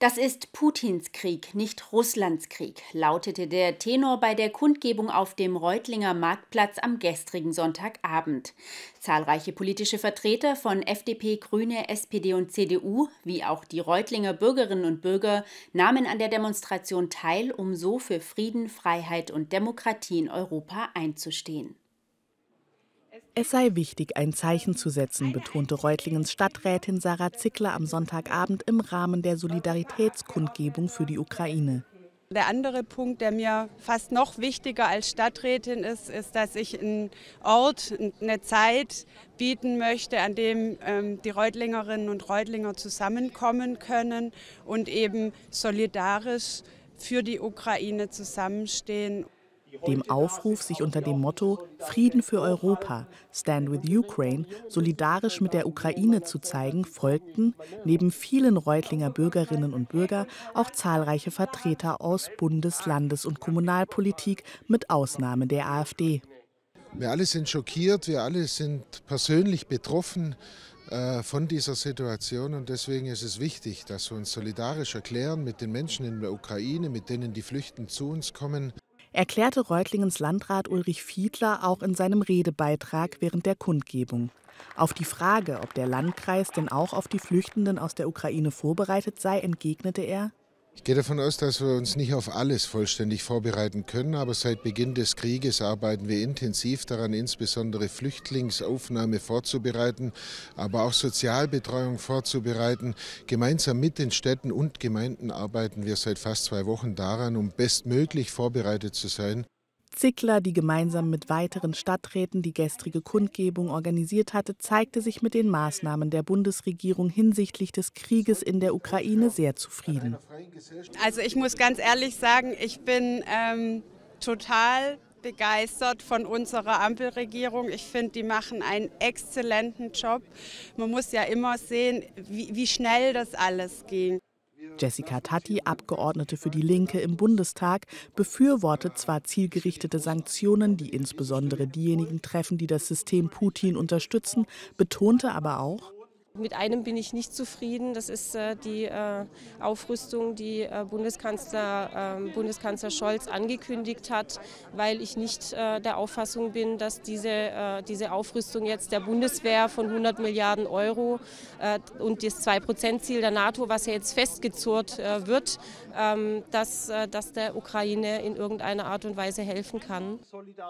Das ist Putins Krieg, nicht Russlands Krieg, lautete der Tenor bei der Kundgebung auf dem Reutlinger Marktplatz am gestrigen Sonntagabend. Zahlreiche politische Vertreter von FDP, Grüne, SPD und CDU, wie auch die Reutlinger Bürgerinnen und Bürger, nahmen an der Demonstration teil, um so für Frieden, Freiheit und Demokratie in Europa einzustehen. Es sei wichtig, ein Zeichen zu setzen, betonte Reutlingens Stadträtin Sarah Zickler am Sonntagabend im Rahmen der Solidaritätskundgebung für die Ukraine. Der andere Punkt, der mir fast noch wichtiger als Stadträtin ist, ist, dass ich einen Ort, eine Zeit bieten möchte, an dem ähm, die Reutlingerinnen und Reutlinger zusammenkommen können und eben solidarisch für die Ukraine zusammenstehen. Dem Aufruf, sich unter dem Motto Frieden für Europa, Stand with Ukraine, solidarisch mit der Ukraine zu zeigen, folgten neben vielen Reutlinger Bürgerinnen und Bürger auch zahlreiche Vertreter aus Bundes-, Landes- und Kommunalpolitik mit Ausnahme der AfD. Wir alle sind schockiert, wir alle sind persönlich betroffen äh, von dieser Situation und deswegen ist es wichtig, dass wir uns solidarisch erklären mit den Menschen in der Ukraine, mit denen die Flüchten zu uns kommen erklärte Reutlingens Landrat Ulrich Fiedler auch in seinem Redebeitrag während der Kundgebung. Auf die Frage, ob der Landkreis denn auch auf die Flüchtenden aus der Ukraine vorbereitet sei, entgegnete er, ich gehe davon aus, dass wir uns nicht auf alles vollständig vorbereiten können, aber seit Beginn des Krieges arbeiten wir intensiv daran, insbesondere Flüchtlingsaufnahme vorzubereiten, aber auch Sozialbetreuung vorzubereiten. Gemeinsam mit den Städten und Gemeinden arbeiten wir seit fast zwei Wochen daran, um bestmöglich vorbereitet zu sein. Zickler, die gemeinsam mit weiteren Stadträten die gestrige Kundgebung organisiert hatte, zeigte sich mit den Maßnahmen der Bundesregierung hinsichtlich des Krieges in der Ukraine sehr zufrieden. Also ich muss ganz ehrlich sagen, ich bin ähm, total begeistert von unserer Ampelregierung. Ich finde, die machen einen exzellenten Job. Man muss ja immer sehen, wie, wie schnell das alles ging. Jessica Tatti, Abgeordnete für die Linke im Bundestag, befürwortet zwar zielgerichtete Sanktionen, die insbesondere diejenigen treffen, die das System Putin unterstützen, betonte aber auch, mit einem bin ich nicht zufrieden. Das ist äh, die äh, Aufrüstung, die äh, Bundeskanzler, ähm, Bundeskanzler Scholz angekündigt hat, weil ich nicht der Auffassung bin, dass diese, diese Aufrüstung jetzt der Bundeswehr von 100 Milliarden Euro und das 2-Prozent-Ziel der NATO, was ja jetzt festgezurrt wird, ähm, dass das der Ukraine in irgendeiner Art und Weise helfen kann.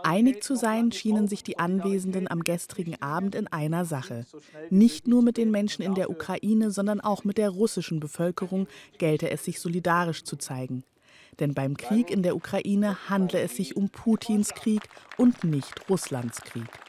Einig zu sein schienen sich die Anwesenden am gestrigen Abend in einer Sache. Nicht nur mit den Menschen in der Ukraine, sondern auch mit der russischen Bevölkerung gelte es sich solidarisch zu zeigen. Denn beim Krieg in der Ukraine handle es sich um Putins Krieg und nicht Russlands Krieg.